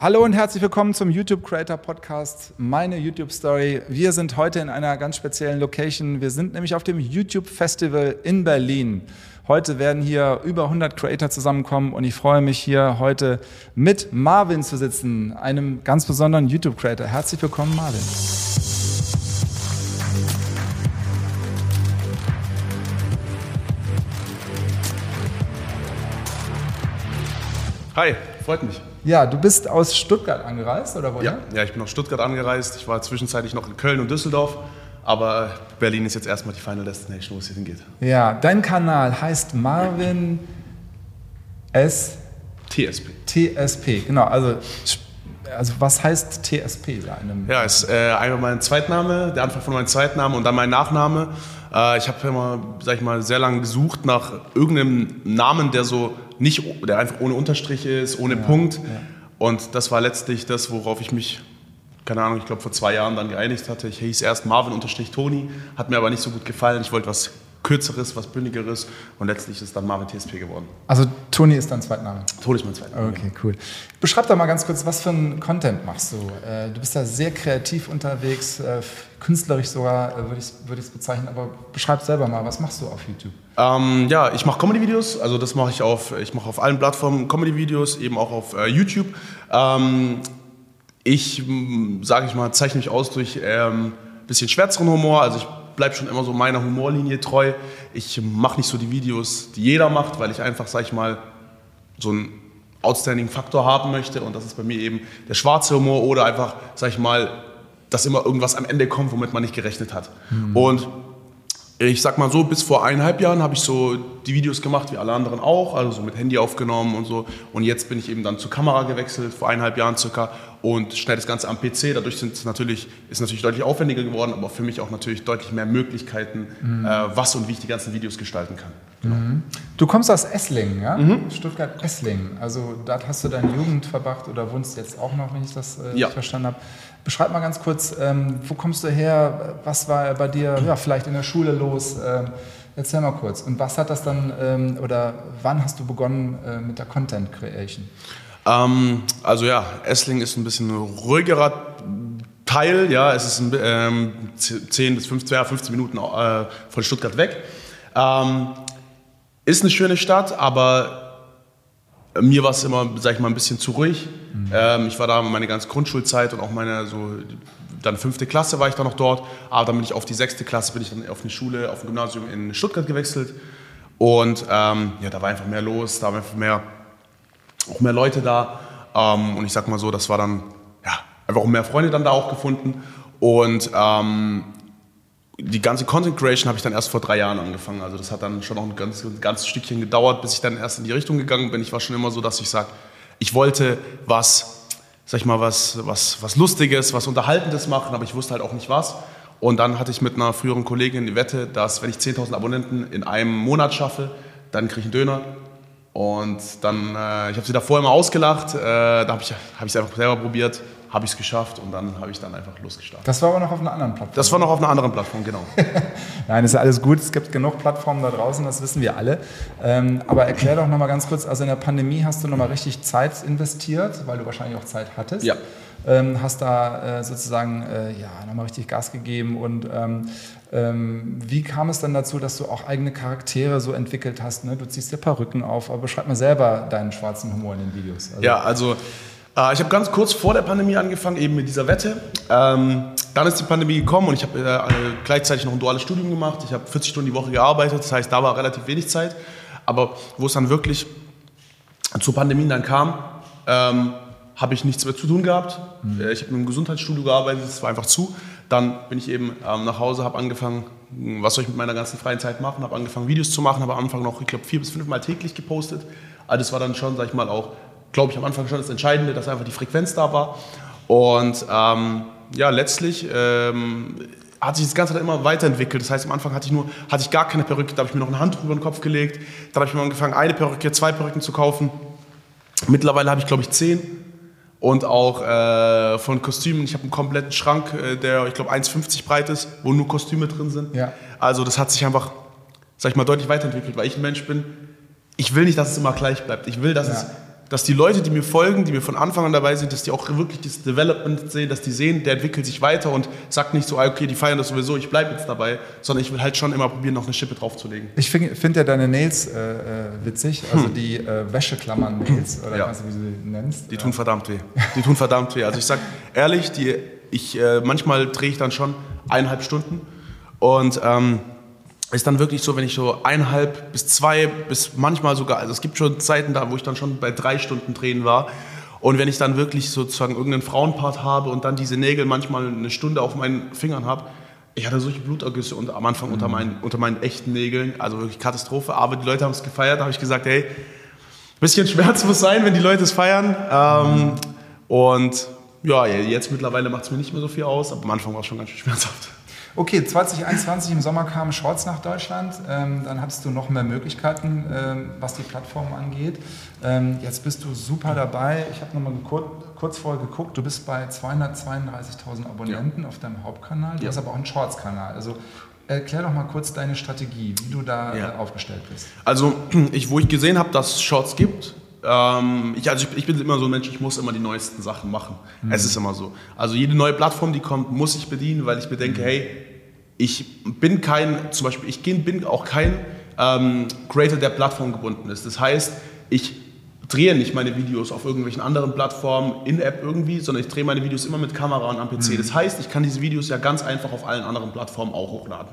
Hallo und herzlich willkommen zum YouTube Creator Podcast, meine YouTube Story. Wir sind heute in einer ganz speziellen Location. Wir sind nämlich auf dem YouTube Festival in Berlin. Heute werden hier über 100 Creator zusammenkommen und ich freue mich hier heute mit Marvin zu sitzen, einem ganz besonderen YouTube Creator. Herzlich willkommen, Marvin. Hi, freut mich. Ja, du bist aus Stuttgart angereist, oder woher? Ja, ja, ich bin aus Stuttgart angereist. Ich war zwischenzeitlich noch in Köln und Düsseldorf. Aber Berlin ist jetzt erstmal die Final Destination, wo es hier hingeht. Ja, dein Kanal heißt Marvin S. TSP. TSP, genau. Also, also was heißt TSP einem? Ja, ist äh, einmal mein Zweitname, der Anfang von meinem Zweitnamen und dann mein Nachname. Äh, ich habe immer, sag ich mal, sehr lange gesucht nach irgendeinem Namen, der so nicht, der einfach ohne Unterstrich ist, ohne ja, Punkt. Ja. Und das war letztlich das, worauf ich mich, keine Ahnung, ich glaube vor zwei Jahren dann geeinigt hatte. Ich hieß erst Marvin-Toni, hat mir aber nicht so gut gefallen. Ich wollte was Kürzeres, was Bündigeres und letztlich ist dann Marvin TSP geworden. Also Toni ist dein Zweitname? Toni ist mein Zweitname. Okay, cool. Beschreib doch mal ganz kurz, was für einen Content machst du? Äh, du bist da sehr kreativ unterwegs, äh, künstlerisch sogar, äh, würde ich es würd bezeichnen, aber beschreib selber mal, was machst du auf YouTube? Ähm, ja, ich mache Comedy-Videos, also das mache ich auf, ich mache auf allen Plattformen Comedy-Videos, eben auch auf äh, YouTube. Ähm, ich, sage ich mal, zeichne mich aus durch ähm, bisschen schwärzeren Humor, also ich bleibe schon immer so meiner Humorlinie treu. Ich mache nicht so die Videos, die jeder macht, weil ich einfach, sag ich mal, so einen outstanding Faktor haben möchte. Und das ist bei mir eben der schwarze Humor oder einfach, sag ich mal, dass immer irgendwas am Ende kommt, womit man nicht gerechnet hat. Mhm. Und ich sag mal so, bis vor eineinhalb Jahren habe ich so die Videos gemacht, wie alle anderen auch, also so mit Handy aufgenommen und so. Und jetzt bin ich eben dann zur Kamera gewechselt, vor eineinhalb Jahren circa, und schneide das Ganze am PC. Dadurch sind es natürlich, ist natürlich deutlich aufwendiger geworden, aber für mich auch natürlich deutlich mehr Möglichkeiten, mhm. äh, was und wie ich die ganzen Videos gestalten kann. Genau. Mhm. Du kommst aus Esslingen, ja? Mhm. Stuttgart-Esslingen. Also da hast du deine Jugend verbracht oder wohnst jetzt auch noch, wenn ich das äh, ja. verstanden habe. Beschreib mal ganz kurz, ähm, wo kommst du her? Was war bei dir ja, vielleicht in der Schule los? Ähm, erzähl mal kurz. Und was hat das dann, ähm, oder wann hast du begonnen äh, mit der Content Creation? Ähm, also ja, Essling ist ein bisschen ruhigerer Teil. Ja, es ist ein, ähm, 10 bis 15, 15 Minuten äh, von Stuttgart weg. Ähm, ist eine schöne Stadt, aber mir war es immer, sag ich mal, ein bisschen zu ruhig. Mhm. Ähm, ich war da meine ganze Grundschulzeit und auch meine so dann fünfte Klasse war ich dann noch dort, aber dann bin ich auf die sechste Klasse, bin ich dann auf eine Schule, auf ein Gymnasium in Stuttgart gewechselt und ähm, ja, da war einfach mehr los, da waren einfach mehr, auch mehr Leute da ähm, und ich sag mal so, das war dann, ja, einfach auch mehr Freunde dann da auch gefunden und ähm, die ganze Content Creation habe ich dann erst vor drei Jahren angefangen. Also das hat dann schon noch ein ganz, ein ganz Stückchen gedauert, bis ich dann erst in die Richtung gegangen bin. Ich war schon immer so, dass ich sage, ich wollte was, sag ich mal, was, was, was Lustiges, was Unterhaltendes machen, aber ich wusste halt auch nicht was. Und dann hatte ich mit einer früheren Kollegin die Wette, dass wenn ich 10.000 Abonnenten in einem Monat schaffe, dann kriege ich einen Döner. Und dann, äh, ich habe sie davor immer ausgelacht, äh, da habe ich es hab einfach selber probiert habe ich es geschafft und dann habe ich dann einfach losgestartet. Das war aber noch auf einer anderen Plattform. Das war noch auf einer anderen Plattform, genau. Nein, ist ja alles gut. Es gibt genug Plattformen da draußen, das wissen wir alle. Ähm, aber erklär doch nochmal ganz kurz, also in der Pandemie hast du nochmal richtig Zeit investiert, weil du wahrscheinlich auch Zeit hattest. Ja. Ähm, hast da äh, sozusagen äh, ja, nochmal richtig Gas gegeben und ähm, wie kam es dann dazu, dass du auch eigene Charaktere so entwickelt hast? Ne? Du ziehst dir Perücken auf, aber beschreib mal selber deinen schwarzen Humor in den Videos. Also, ja, also äh, ich habe ganz kurz vor der Pandemie angefangen, eben mit dieser Wette. Ähm, dann ist die Pandemie gekommen und ich habe äh, gleichzeitig noch ein duales Studium gemacht. Ich habe 40 Stunden die Woche gearbeitet, das heißt, da war relativ wenig Zeit. Aber wo es dann wirklich zur Pandemie dann kam, ähm, habe ich nichts mehr zu tun gehabt. Mhm. Äh, ich habe im Gesundheitsstudio gearbeitet, es war einfach zu. Dann bin ich eben ähm, nach Hause, habe angefangen, was soll ich mit meiner ganzen freien Zeit machen, habe angefangen Videos zu machen, habe am Anfang noch, ich glaube, vier bis fünf Mal täglich gepostet. Also das war dann schon, sag ich mal, auch glaube ich, am Anfang schon das Entscheidende, dass einfach die Frequenz da war. Und ähm, ja, letztlich ähm, hat sich das Ganze dann immer weiterentwickelt. Das heißt, am Anfang hatte ich, nur, hatte ich gar keine Perücke, da habe ich mir noch eine Hand über den Kopf gelegt. Dann habe ich mir angefangen, eine Perücke, zwei Perücken zu kaufen. Mittlerweile habe ich, glaube ich, zehn. Und auch äh, von Kostümen. Ich habe einen kompletten Schrank, äh, der, ich glaube, 1,50 breit ist, wo nur Kostüme drin sind. Ja. Also das hat sich einfach, sag ich mal, deutlich weiterentwickelt, weil ich ein Mensch bin, ich will nicht, dass es immer gleich bleibt. Ich will, dass ja. es dass die Leute, die mir folgen, die mir von Anfang an dabei sind, dass die auch wirklich das Development sehen, dass die sehen, der entwickelt sich weiter und sagt nicht so, ah, okay, die feiern das sowieso, ich bleibe jetzt dabei, sondern ich will halt schon immer probieren, noch eine Schippe draufzulegen. Ich finde find ja deine Nails äh, äh, witzig, also hm. die äh, Wäscheklammern-Nails, oder ja. wie du sie nennst. Die ja. tun verdammt weh. Die tun verdammt weh. Also ich sag ehrlich, die, ich, äh, manchmal drehe ich dann schon eineinhalb Stunden und ähm, ist dann wirklich so, wenn ich so eineinhalb bis zwei, bis manchmal sogar, also es gibt schon Zeiten da, wo ich dann schon bei drei Stunden drehen war. Und wenn ich dann wirklich sozusagen irgendeinen Frauenpart habe und dann diese Nägel manchmal eine Stunde auf meinen Fingern habe, ich hatte solche Blutergüsse und am Anfang mhm. unter, meinen, unter meinen echten Nägeln, also wirklich Katastrophe. Aber die Leute haben es gefeiert, da habe ich gesagt, hey, ein bisschen Schmerz muss sein, wenn die Leute es feiern. Ähm, und ja, jetzt mittlerweile macht es mir nicht mehr so viel aus, aber am Anfang war es schon ganz schön schmerzhaft. Okay, 2021 im Sommer kamen Shorts nach Deutschland. Ähm, dann hattest du noch mehr Möglichkeiten, ähm, was die Plattform angeht. Ähm, jetzt bist du super dabei. Ich habe nochmal kurz, kurz vorher geguckt. Du bist bei 232.000 Abonnenten ja. auf deinem Hauptkanal. Du ja. hast aber auch einen Shorts-Kanal. Also Erklär doch mal kurz deine Strategie, wie du da ja. aufgestellt bist. Also, ich, wo ich gesehen habe, dass es Shorts gibt, ähm, ich, also ich, ich, bin immer so ein Mensch, ich muss immer die neuesten Sachen machen. Mhm. Es ist immer so. Also jede neue Plattform, die kommt, muss ich bedienen, weil ich mir denke, mhm. hey, ich bin kein, zum Beispiel, ich bin auch kein ähm, Creator, der Plattform gebunden ist. Das heißt, ich drehe nicht meine Videos auf irgendwelchen anderen Plattformen, in-App irgendwie, sondern ich drehe meine Videos immer mit Kamera und am PC. Mhm. Das heißt, ich kann diese Videos ja ganz einfach auf allen anderen Plattformen auch hochladen.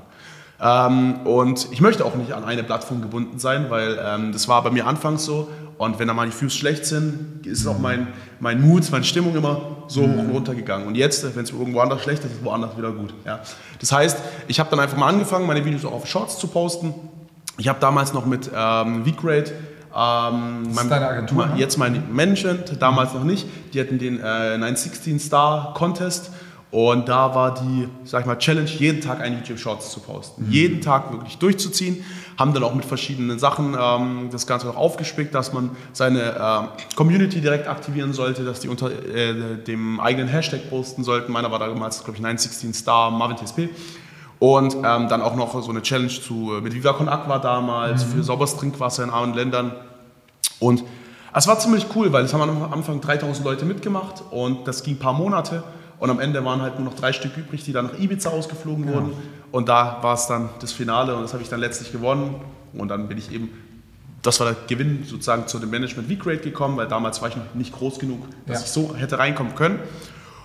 Ähm, und ich möchte auch nicht an eine Plattform gebunden sein, weil ähm, das war bei mir anfangs so. Und wenn dann mal die Views schlecht sind, ist auch mein, mein Mut, meine Stimmung immer so hoch und runter gegangen. Und jetzt, wenn es irgendwo anders schlecht ist, ist es woanders wieder gut. Ja. Das heißt, ich habe dann einfach mal angefangen, meine Videos auch auf Shorts zu posten. Ich habe damals noch mit ähm, VGrade ähm, ist deine Agentur? Ne? Jetzt mein Management, damals noch nicht. Die hatten den äh, 916 Star Contest und da war die, sag ich mal, Challenge, jeden Tag ein YouTube Shorts zu posten. Mhm. Jeden Tag wirklich durchzuziehen. Haben dann auch mit verschiedenen Sachen ähm, das Ganze noch aufgespickt, dass man seine äh, Community direkt aktivieren sollte, dass die unter äh, dem eigenen Hashtag posten sollten. Meiner war damals, glaube ich, 916 Star Marvin TSP. Und ähm, dann auch noch so eine Challenge zu, äh, mit Viva Con Aqua damals mhm. für sauberes Trinkwasser in armen Ländern. Und es war ziemlich cool, weil es haben am Anfang 3000 Leute mitgemacht und das ging ein paar Monate. Und am Ende waren halt nur noch drei Stück übrig, die dann nach Ibiza ausgeflogen wurden. Und da war es dann das Finale und das habe ich dann letztlich gewonnen. Und dann bin ich eben, das war der Gewinn sozusagen zu dem Management V-Grade gekommen, weil damals war ich noch nicht groß genug, dass ja. ich so hätte reinkommen können.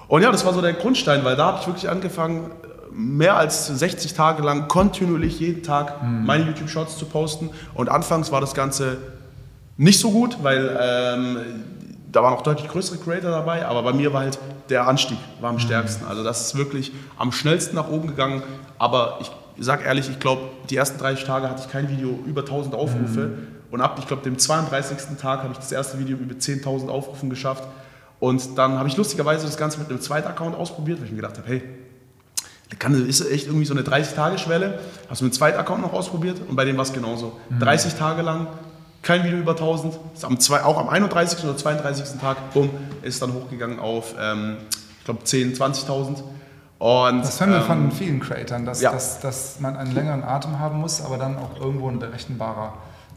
Und ja, das war so der Grundstein, weil da habe ich wirklich angefangen, mehr als 60 Tage lang kontinuierlich jeden Tag mhm. meine YouTube-Shorts zu posten. Und anfangs war das Ganze nicht so gut, weil ähm, da waren auch deutlich größere Creator dabei, aber bei mir war halt der Anstieg war am mhm. stärksten. Also das ist wirklich am schnellsten nach oben gegangen. Aber ich sage ehrlich, ich glaube, die ersten 30 Tage hatte ich kein Video über 1000 Aufrufe. Mhm. Und ab, ich glaube, dem 32. Tag habe ich das erste Video über 10.000 Aufrufen geschafft. Und dann habe ich lustigerweise das Ganze mit einem zweiten Account ausprobiert, weil ich mir gedacht habe, hey, kann, ist echt irgendwie so eine 30-Tage-Schwelle. Hast du mit einem zweiten Account noch ausprobiert und bei dem war es genauso. Mhm. 30 Tage lang kein Video über 1000. Ist am zwei, auch am 31. oder 32. Tag, bumm, ist dann hochgegangen auf, ähm, ich glaube, 10.000, 20.000. Und, das hören wir ähm, von vielen Creators, dass, ja. dass, dass man einen längeren Atem haben muss, aber dann auch irgendwo ein berechenbarer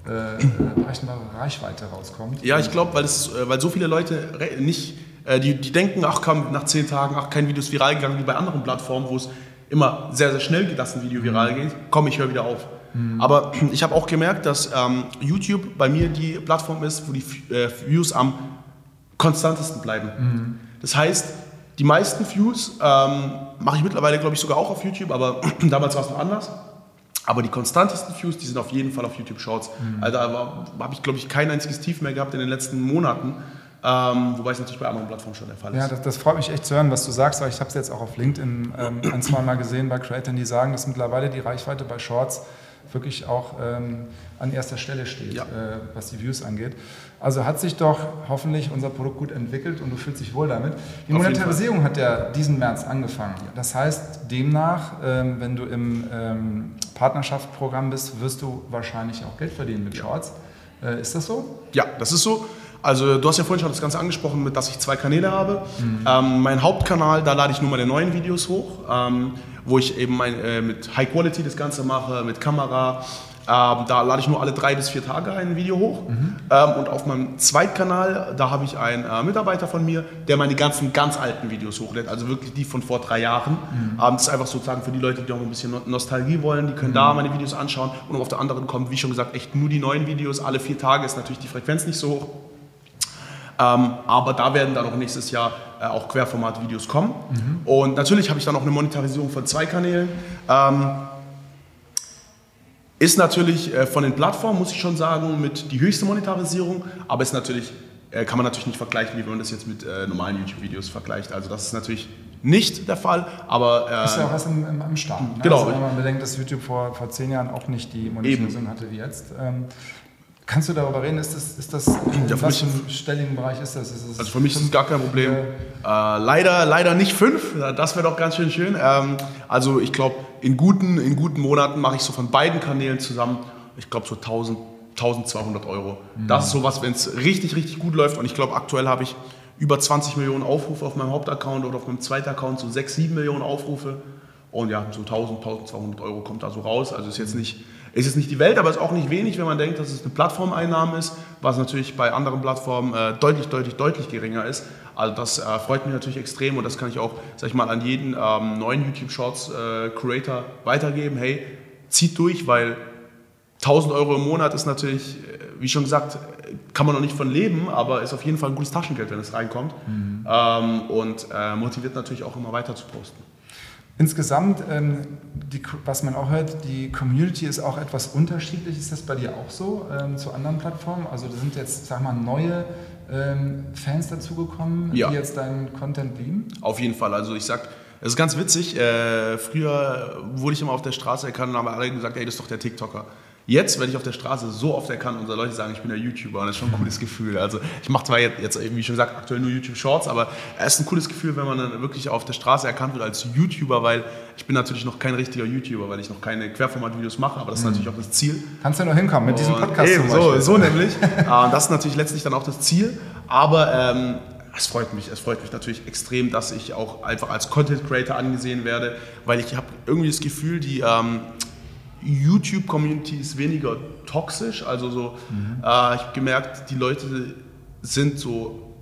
äh, äh berechenbare Reichweite rauskommt. Ja, ich glaube, weil, äh, weil so viele Leute nicht, äh, die, die denken, ach komm, nach 10 Tagen, ach, kein Video ist viral gegangen, wie bei anderen Plattformen, wo es immer sehr, sehr schnell geht, dass ein Video viral mhm. geht, komm, ich höre wieder auf. Mhm. Aber ich habe auch gemerkt, dass ähm, YouTube bei mir die Plattform ist, wo die äh, Views am konstantesten bleiben. Mhm. Das heißt, die meisten Views ähm, mache ich mittlerweile, glaube ich, sogar auch auf YouTube, aber damals war es noch anders. Aber die konstantesten Views, die sind auf jeden Fall auf YouTube Shorts. Mhm. Also da habe ich, glaube ich, kein einziges Tief mehr gehabt in den letzten Monaten. Ähm, wobei es natürlich bei anderen Plattformen schon der Fall ist. Ja, das, das, freut mich echt zu hören, was du sagst, weil ich habe es jetzt auch auf LinkedIn ähm, ein, zwei Mal gesehen bei Creators, die sagen, dass mittlerweile die Reichweite bei Shorts wirklich auch ähm, an erster Stelle steht, ja. äh, was die Views angeht. Also hat sich doch hoffentlich unser Produkt gut entwickelt und du fühlst dich wohl damit. Die Monetarisierung hat ja diesen März angefangen. Das heißt, demnach, ähm, wenn du im ähm, Partnerschaftsprogramm bist, wirst du wahrscheinlich auch Geld verdienen mit Shorts. Äh, ist das so? Ja, das ist so. Also du hast ja vorhin schon das Ganze angesprochen, dass ich zwei Kanäle habe. Mhm. Ähm, mein Hauptkanal, da lade ich nur meine neuen Videos hoch. Ähm, wo ich eben mein, äh, mit High Quality das Ganze mache, mit Kamera. Ähm, da lade ich nur alle drei bis vier Tage ein Video hoch. Mhm. Ähm, und auf meinem Zweitkanal, da habe ich einen äh, Mitarbeiter von mir, der meine ganzen ganz alten Videos hochlädt, also wirklich die von vor drei Jahren. Mhm. Ähm, das ist einfach sozusagen für die Leute, die auch ein bisschen Nostalgie wollen, die können mhm. da meine Videos anschauen. Und auf der anderen kommen, wie schon gesagt, echt nur die neuen Videos. Alle vier Tage ist natürlich die Frequenz nicht so hoch. Ähm, aber da werden dann auch nächstes Jahr äh, auch Querformat-Videos kommen. Mhm. Und natürlich habe ich dann auch eine Monetarisierung von zwei Kanälen. Ähm, ist natürlich äh, von den Plattformen, muss ich schon sagen, mit die höchste Monetarisierung, aber ist natürlich, äh, kann man natürlich nicht vergleichen, wie man das jetzt mit normalen YouTube-Videos vergleicht. Also das ist natürlich nicht der Fall, aber... Äh, ist ja auch was im, im, im Start. Ne? Genau. Also wenn man bedenkt, dass YouTube vor, vor zehn Jahren auch nicht die Monetarisierung hatte wie jetzt. Ähm, Kannst du darüber reden? Ist das, ist das in ja, für einem stelligen Bereich ist das? Ist das also für mich ist es gar kein Problem. Äh, leider, leider nicht fünf. Das wäre doch ganz schön schön. Ähm, also ich glaube, in guten, in guten Monaten mache ich so von beiden Kanälen zusammen, ich glaube so 1000, 1200 Euro. Mhm. Das ist sowas, wenn es richtig, richtig gut läuft. Und ich glaube, aktuell habe ich über 20 Millionen Aufrufe auf meinem Hauptaccount oder auf meinem zweiten Account, so 6, 7 Millionen Aufrufe. Und ja, so 1000, 1200 Euro kommt da so raus. Also ist jetzt nicht ist jetzt nicht die Welt, aber es ist auch nicht wenig, wenn man denkt, dass es eine Plattformeinnahme ist, was natürlich bei anderen Plattformen äh, deutlich, deutlich, deutlich geringer ist. Also das äh, freut mich natürlich extrem und das kann ich auch, sag ich mal, an jeden ähm, neuen YouTube Shorts äh, Creator weitergeben. Hey, zieht durch, weil 1000 Euro im Monat ist natürlich, äh, wie schon gesagt, kann man noch nicht von leben, aber ist auf jeden Fall ein gutes Taschengeld, wenn es reinkommt. Mhm. Ähm, und äh, motiviert natürlich auch immer weiter zu posten. Insgesamt, ähm, die, was man auch hört, die Community ist auch etwas unterschiedlich. Ist das bei dir auch so ähm, zu anderen Plattformen? Also da sind jetzt, sag mal, neue ähm, Fans dazugekommen, ja. die jetzt deinen Content lieben? Auf jeden Fall. Also ich sag, es ist ganz witzig. Äh, früher wurde ich immer auf der Straße erkannt und haben alle gesagt, ey, das ist doch der TikToker. Jetzt werde ich auf der Straße so oft erkannt, unsere Leute sagen, ich bin der YouTuber und das ist schon ein cooles Gefühl. Also ich mache zwar jetzt, jetzt, wie schon gesagt, aktuell nur YouTube Shorts, aber es ist ein cooles Gefühl, wenn man dann wirklich auf der Straße erkannt wird als YouTuber, weil ich bin natürlich noch kein richtiger YouTuber, weil ich noch keine Querformat-Videos mache, aber das ist mhm. natürlich auch das Ziel. Kannst du ja noch hinkommen mit diesem Podcast eben, So, so nämlich. und das ist natürlich letztlich dann auch das Ziel, aber ähm, es freut mich, es freut mich natürlich extrem, dass ich auch einfach als Content Creator angesehen werde, weil ich habe irgendwie das Gefühl, die ähm, YouTube-Community ist weniger toxisch. Also so, mhm. äh, ich habe gemerkt, die Leute sind so,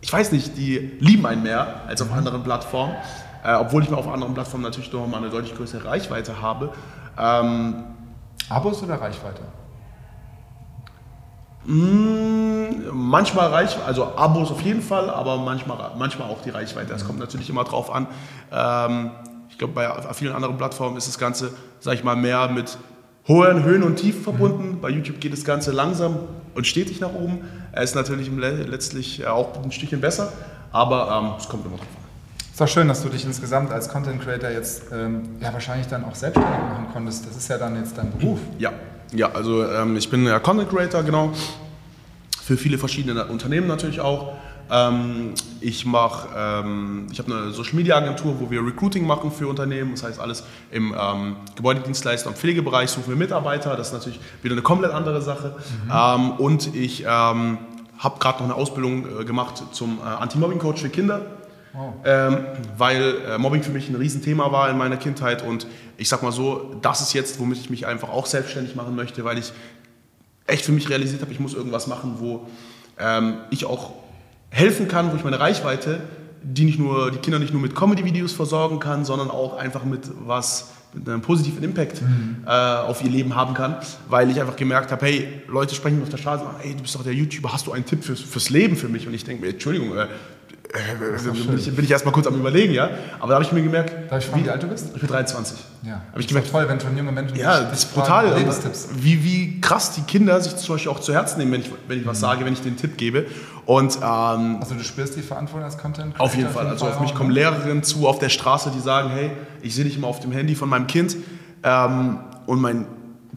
ich weiß nicht, die lieben einen mehr als auf mhm. anderen Plattformen. Äh, obwohl ich mir auf anderen Plattformen natürlich noch mal eine deutlich größere Reichweite habe. Ähm, Abos oder Reichweite? Mh, mm, manchmal Reichweite, also Abos auf jeden Fall, aber manchmal, manchmal auch die Reichweite. Es mhm. kommt natürlich immer drauf an. Ähm, ich glaube, bei vielen anderen Plattformen ist das Ganze, sage ich mal, mehr mit hohen Höhen und Tiefen verbunden. Mhm. Bei YouTube geht das Ganze langsam und stetig nach oben. Er ist natürlich letztlich auch ein Stückchen besser, aber ähm, es kommt immer drauf an. Es ist auch schön, dass du dich insgesamt als Content Creator jetzt ähm, ja, wahrscheinlich dann auch selbstständig machen konntest. Das ist ja dann jetzt dein Beruf. Ja, ja also ähm, ich bin ja Content Creator, genau. Für viele verschiedene Unternehmen natürlich auch. Ähm, ich mache, ähm, ich habe eine Social Media Agentur, wo wir Recruiting machen für Unternehmen. Das heißt alles im ähm, Gebäudedienstleister und Pflegebereich suchen wir Mitarbeiter. Das ist natürlich wieder eine komplett andere Sache. Mhm. Ähm, und ich ähm, habe gerade noch eine Ausbildung äh, gemacht zum äh, Anti-Mobbing-Coach für Kinder. Wow. Ähm, weil äh, Mobbing für mich ein Riesenthema war in meiner Kindheit und ich sag mal so, das ist jetzt, womit ich mich einfach auch selbstständig machen möchte, weil ich echt für mich realisiert habe, ich muss irgendwas machen, wo ähm, ich auch helfen kann, wo ich meine Reichweite, die nicht nur die Kinder nicht nur mit Comedy-Videos versorgen kann, sondern auch einfach mit was mit einem positiven Impact mhm. äh, auf ihr Leben haben kann, weil ich einfach gemerkt habe, hey, Leute sprechen mir auf der Straße, hey, du bist doch der YouTuber, hast du einen Tipp fürs, fürs Leben für mich? Und ich denke mir, Entschuldigung, äh, äh, bin, ich, bin ich erstmal kurz am überlegen, ja. Aber da habe ich mir gemerkt. Darf ich fragen, wie, alt du bist? Ich bin 23. Ja. Habe ich gemerkt. toll, wenn schon junge Menschen. Ja, das ist brutal. Wie, wie krass die Kinder sich zum Beispiel auch zu Herzen nehmen, wenn ich, wenn ich was mhm. sage, wenn ich den Tipp gebe. Und, ähm, also du spürst die Verantwortung als Content? Auf jeden Fall. Also auf mich kommen Lehrerinnen zu auf der Straße, die sagen, hey, ich sehe dich immer auf dem Handy von meinem Kind. Ähm, und mein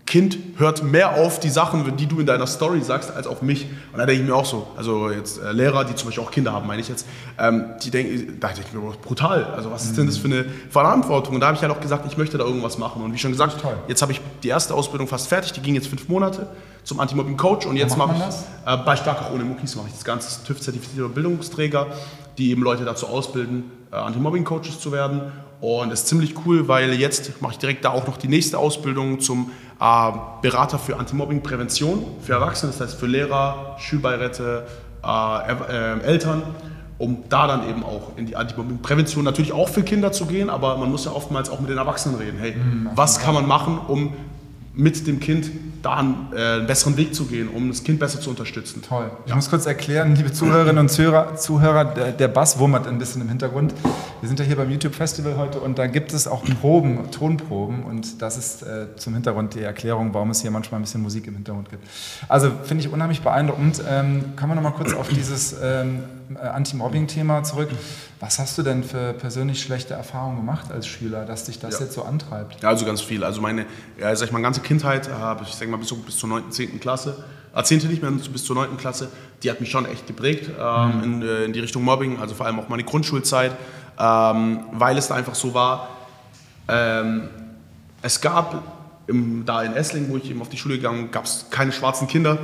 Kind hört mehr auf die Sachen, die du in deiner Story sagst, als auf mich. Und da denke ich mir auch so, also jetzt äh, Lehrer, die zum Beispiel auch Kinder haben, meine ich jetzt, ähm, die denken, da denke ich mir, brutal, also was ist denn das für eine Verantwortung? Und da habe ich halt auch gesagt, ich möchte da irgendwas machen. Und wie schon gesagt, Toll. jetzt habe ich die erste Ausbildung fast fertig, die ging jetzt fünf Monate zum Anti-Mobbing-Coach und jetzt mache ich, äh, bei Stark auch ohne Muckis mache ich das Ganze, TÜV-zertifizierter Bildungsträger die eben Leute dazu ausbilden, äh, Anti-Mobbing-Coaches zu werden. Und das ist ziemlich cool, weil jetzt mache ich direkt da auch noch die nächste Ausbildung zum Berater für Anti-Mobbing-Prävention für Erwachsene, das heißt für Lehrer, Schulbeiräte, äh, äh, Eltern, um da dann eben auch in die Anti-Mobbing-Prävention natürlich auch für Kinder zu gehen, aber man muss ja oftmals auch mit den Erwachsenen reden. Hey, mhm, was kann man machen, um mit dem Kind da einen, äh, einen, besseren Weg zu gehen, um das Kind besser zu unterstützen. Toll. Ich ja. muss kurz erklären, liebe Zuhörerinnen und Zuhörer, Zuhörer der, der Bass wummert ein bisschen im Hintergrund. Wir sind ja hier beim YouTube Festival heute und da gibt es auch Proben, Tonproben und das ist äh, zum Hintergrund die Erklärung, warum es hier manchmal ein bisschen Musik im Hintergrund gibt. Also finde ich unheimlich beeindruckend. Ähm, kann man noch mal kurz auf dieses ähm, äh, Anti-Mobbing-Thema zurück. Was hast du denn für persönlich schlechte Erfahrungen gemacht als Schüler, dass dich das ja. jetzt so antreibt? Ja, also ganz viel. Also meine, ja, sag ich mal, ganze Kindheit, äh, ich sag mal bis, bis zur 9., 10. Klasse, äh, 10. nicht mehr, bis zur 9. Klasse, die hat mich schon echt geprägt ähm, mhm. in, äh, in, die Richtung Mobbing, also vor allem auch meine Grundschulzeit, ähm, weil es da einfach so war, ähm, es gab im, da in Essling, wo ich eben auf die Schule gegangen bin, gab es keine schwarzen Kinder.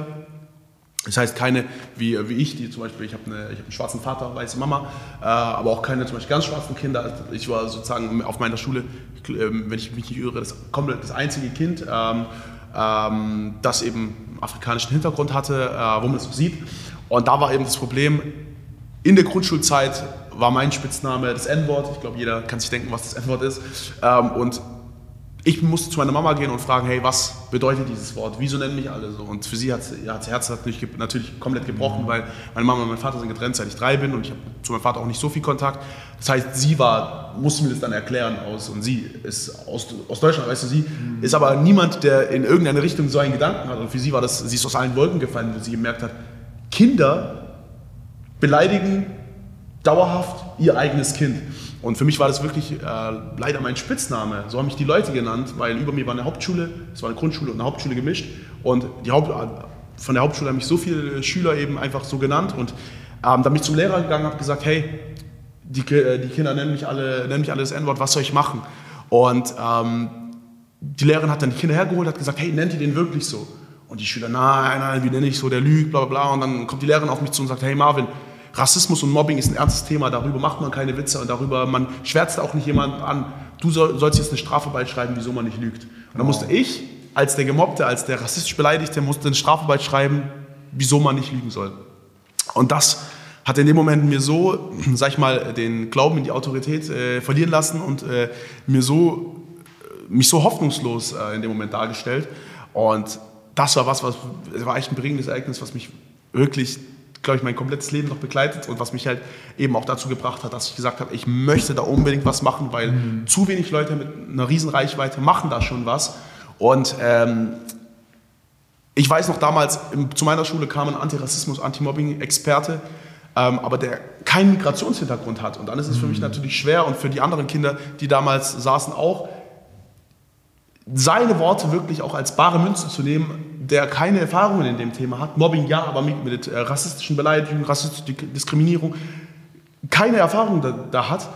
Das heißt, keine wie, wie ich, die zum Beispiel, ich habe eine, hab einen schwarzen Vater, weiße Mama, äh, aber auch keine zum Beispiel ganz schwarzen Kinder. Ich war sozusagen auf meiner Schule, äh, wenn ich mich nicht irre, das, komplett das einzige Kind, ähm, ähm, das eben afrikanischen Hintergrund hatte, äh, wo man es so sieht. Und da war eben das Problem, in der Grundschulzeit war mein Spitzname das N-Wort. Ich glaube, jeder kann sich denken, was das N-Wort ist. Ähm, und ich musste zu meiner Mama gehen und fragen, hey, was bedeutet dieses Wort? Wieso nennen mich alle so? Und für sie hat, ja, das Herz natürlich, natürlich komplett gebrochen, mhm. weil meine Mama und mein Vater sind getrennt, seit ich drei bin und ich habe zu meinem Vater auch nicht so viel Kontakt. Das heißt, sie war, musste mir das dann erklären aus und sie ist aus, aus Deutschland, weißt du, sie mhm. ist aber niemand, der in irgendeine Richtung so einen Gedanken hat. Und für sie war das, sie ist aus allen Wolken gefallen, weil sie gemerkt hat, Kinder beleidigen dauerhaft ihr eigenes Kind. Und für mich war das wirklich äh, leider mein Spitzname. So haben mich die Leute genannt, weil über mir war eine Hauptschule, es war eine Grundschule und eine Hauptschule gemischt. Und die Haupt, von der Hauptschule haben mich so viele Schüler eben einfach so genannt. Und ähm, dann bin ich zum Lehrer gegangen und habe gesagt, hey, die, äh, die, Kinder nennen mich alle, nennen mich alle das N-Wort, was soll ich machen? Und ähm, die Lehrerin hat dann die Kinder hergeholt hat gesagt, hey, nennt ihr den wirklich so? Und die Schüler, nein, nein, wie nenne ich so, der lügt, bla bla bla. Und dann kommt die Lehrerin auf mich zu und sagt, hey Marvin, Rassismus und Mobbing ist ein ernstes Thema, darüber macht man keine Witze und darüber, man schwärzt auch nicht jemanden an, du soll, sollst jetzt eine Strafarbeit schreiben, wieso man nicht lügt. Und dann musste ich, als der Gemobbte, als der rassistisch Beleidigte, musste eine Strafarbeit schreiben, wieso man nicht lügen soll. Und das hat in dem Moment mir so, sag ich mal, den Glauben in die Autorität äh, verlieren lassen und äh, mir so, äh, mich so hoffnungslos äh, in dem Moment dargestellt. Und das war was, was war echt ein bringendes Ereignis, was mich wirklich glaube ich, mein komplettes Leben noch begleitet und was mich halt eben auch dazu gebracht hat, dass ich gesagt habe, ich möchte da unbedingt was machen, weil mhm. zu wenig Leute mit einer riesen Reichweite machen da schon was. Und ähm, ich weiß noch damals, zu meiner Schule kam ein Antirassismus, Anti-Mobbing-Experte, ähm, aber der keinen Migrationshintergrund hat. Und dann ist es für mich mhm. natürlich schwer und für die anderen Kinder, die damals saßen, auch, seine Worte wirklich auch als bare Münze zu nehmen, der keine Erfahrungen in dem Thema hat, Mobbing ja, aber mit, mit äh, rassistischen Beleidigungen, rassistischer Diskriminierung, keine Erfahrung da, da, hat,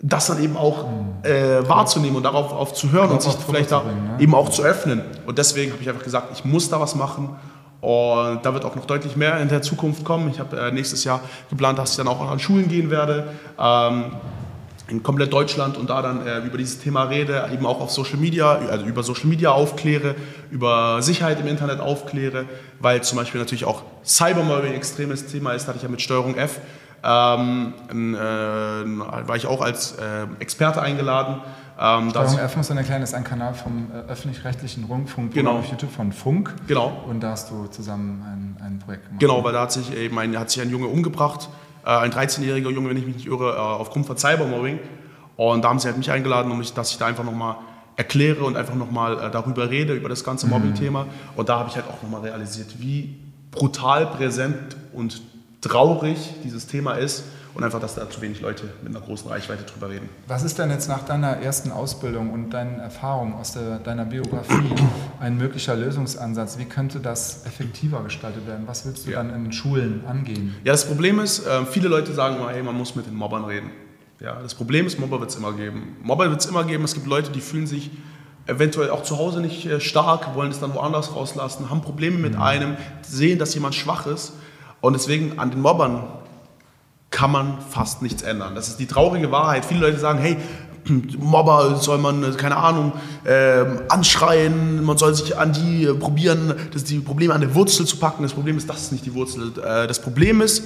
das dann eben auch äh, wahrzunehmen und darauf auf zu hören und sich vielleicht da ne? eben auch zu öffnen. Und deswegen habe ich einfach gesagt, ich muss da was machen. Und da wird auch noch deutlich mehr in der Zukunft kommen. Ich habe äh, nächstes Jahr geplant, dass ich dann auch an Schulen gehen werde. Ähm, in komplett Deutschland und da dann äh, über dieses Thema rede, eben auch auf Social Media, also über Social Media aufkläre, über Sicherheit im Internet aufkläre, weil zum Beispiel natürlich auch Cybermobbing ein extremes Thema ist, hatte ich ja mit Steuerung F, ähm, äh, war ich auch als äh, Experte eingeladen. Ähm, Steuerung F muss eine erklären, ist ein Kanal vom äh, öffentlich-rechtlichen Rundfunk genau. auf YouTube von Funk. Genau. Und da hast du zusammen ein, ein Projekt gemacht. Genau, weil da hat sich eben ein, hat sich ein Junge umgebracht ein 13-jähriger Junge, wenn ich mich nicht irre, äh, aufgrund von Cybermobbing. Und da haben sie halt mich eingeladen, um mich, dass ich da einfach nochmal erkläre und einfach nochmal äh, darüber rede, über das ganze Mobbing-Thema. Mhm. Und da habe ich halt auch nochmal realisiert, wie brutal präsent und traurig dieses Thema ist und einfach, dass da zu wenig Leute mit einer großen Reichweite drüber reden. Was ist denn jetzt nach deiner ersten Ausbildung und deinen Erfahrungen aus der, deiner Biografie ein möglicher Lösungsansatz? Wie könnte das effektiver gestaltet werden? Was willst du ja. dann in Schulen angehen? Ja, das Problem ist, äh, viele Leute sagen immer, hey, man muss mit den Mobbern reden. Ja, das Problem ist, Mobber wird es immer geben. Mobber wird es immer geben. Es gibt Leute, die fühlen sich eventuell auch zu Hause nicht äh, stark, wollen es dann woanders rauslassen, haben Probleme mit mhm. einem, sehen, dass jemand schwach ist. Und deswegen an den Mobbern kann man fast nichts ändern. Das ist die traurige Wahrheit. Viele Leute sagen, hey, Mobber soll man, keine Ahnung, äh, anschreien, man soll sich an die äh, probieren, das die Probleme an der Wurzel zu packen. Das Problem ist, das ist nicht die Wurzel. Äh, das Problem ist,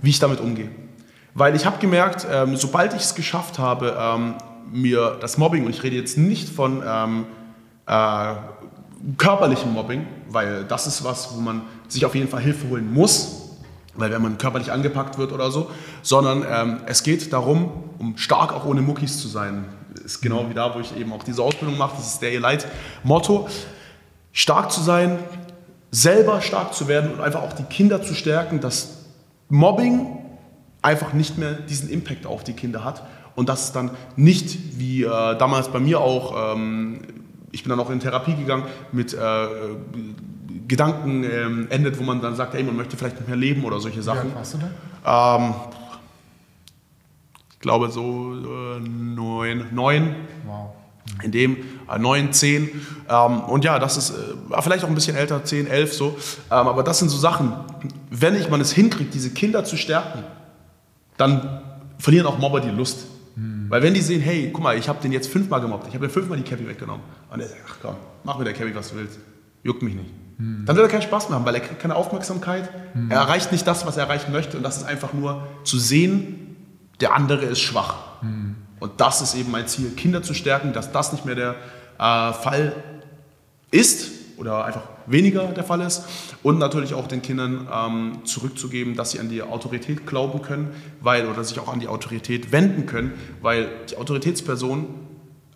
wie ich damit umgehe. Weil ich habe gemerkt, ähm, sobald ich es geschafft habe, ähm, mir das Mobbing, und ich rede jetzt nicht von ähm, äh, körperlichem Mobbing, weil das ist was, wo man sich auf jeden Fall Hilfe holen muss, weil wenn man körperlich angepackt wird oder so, sondern ähm, es geht darum, um stark auch ohne Muckis zu sein. Ist genau wie da, wo ich eben auch diese Ausbildung mache, das ist der ihr Leitmotto. Stark zu sein, selber stark zu werden und einfach auch die Kinder zu stärken, dass Mobbing einfach nicht mehr diesen Impact auf die Kinder hat und dass es dann nicht wie äh, damals bei mir auch, ähm, ich bin dann auch in Therapie gegangen, mit äh, Gedanken ähm, endet, wo man dann sagt, hey, man möchte vielleicht nicht mehr leben oder solche Sachen. Wie alt warst du denn? Ähm, ich glaube so äh, neun. neun. Wow. In dem äh, neun, zehn. Ähm, und ja, das ist äh, vielleicht auch ein bisschen älter, zehn, elf so. Ähm, aber das sind so Sachen, wenn ich man es hinkriegt, diese Kinder zu stärken, dann verlieren auch Mobber die Lust. Hm. Weil wenn die sehen, hey, guck mal, ich habe den jetzt fünfmal gemobbt, ich habe dir fünfmal die Cappy weggenommen. Und er sagt, ach komm, mach mit der Cappy, was du willst. Juckt mich nicht. Hm. Dann wird er keinen Spaß mehr haben, weil er kriegt keine Aufmerksamkeit. Hm. Er erreicht nicht das, was er erreichen möchte. Und das ist einfach nur zu sehen, der andere ist schwach. Hm. Und das ist eben mein Ziel, Kinder zu stärken, dass das nicht mehr der äh, Fall ist oder einfach weniger der Fall ist. Und natürlich auch den Kindern ähm, zurückzugeben, dass sie an die Autorität glauben können, weil oder sich auch an die Autorität wenden können, weil die Autoritätspersonen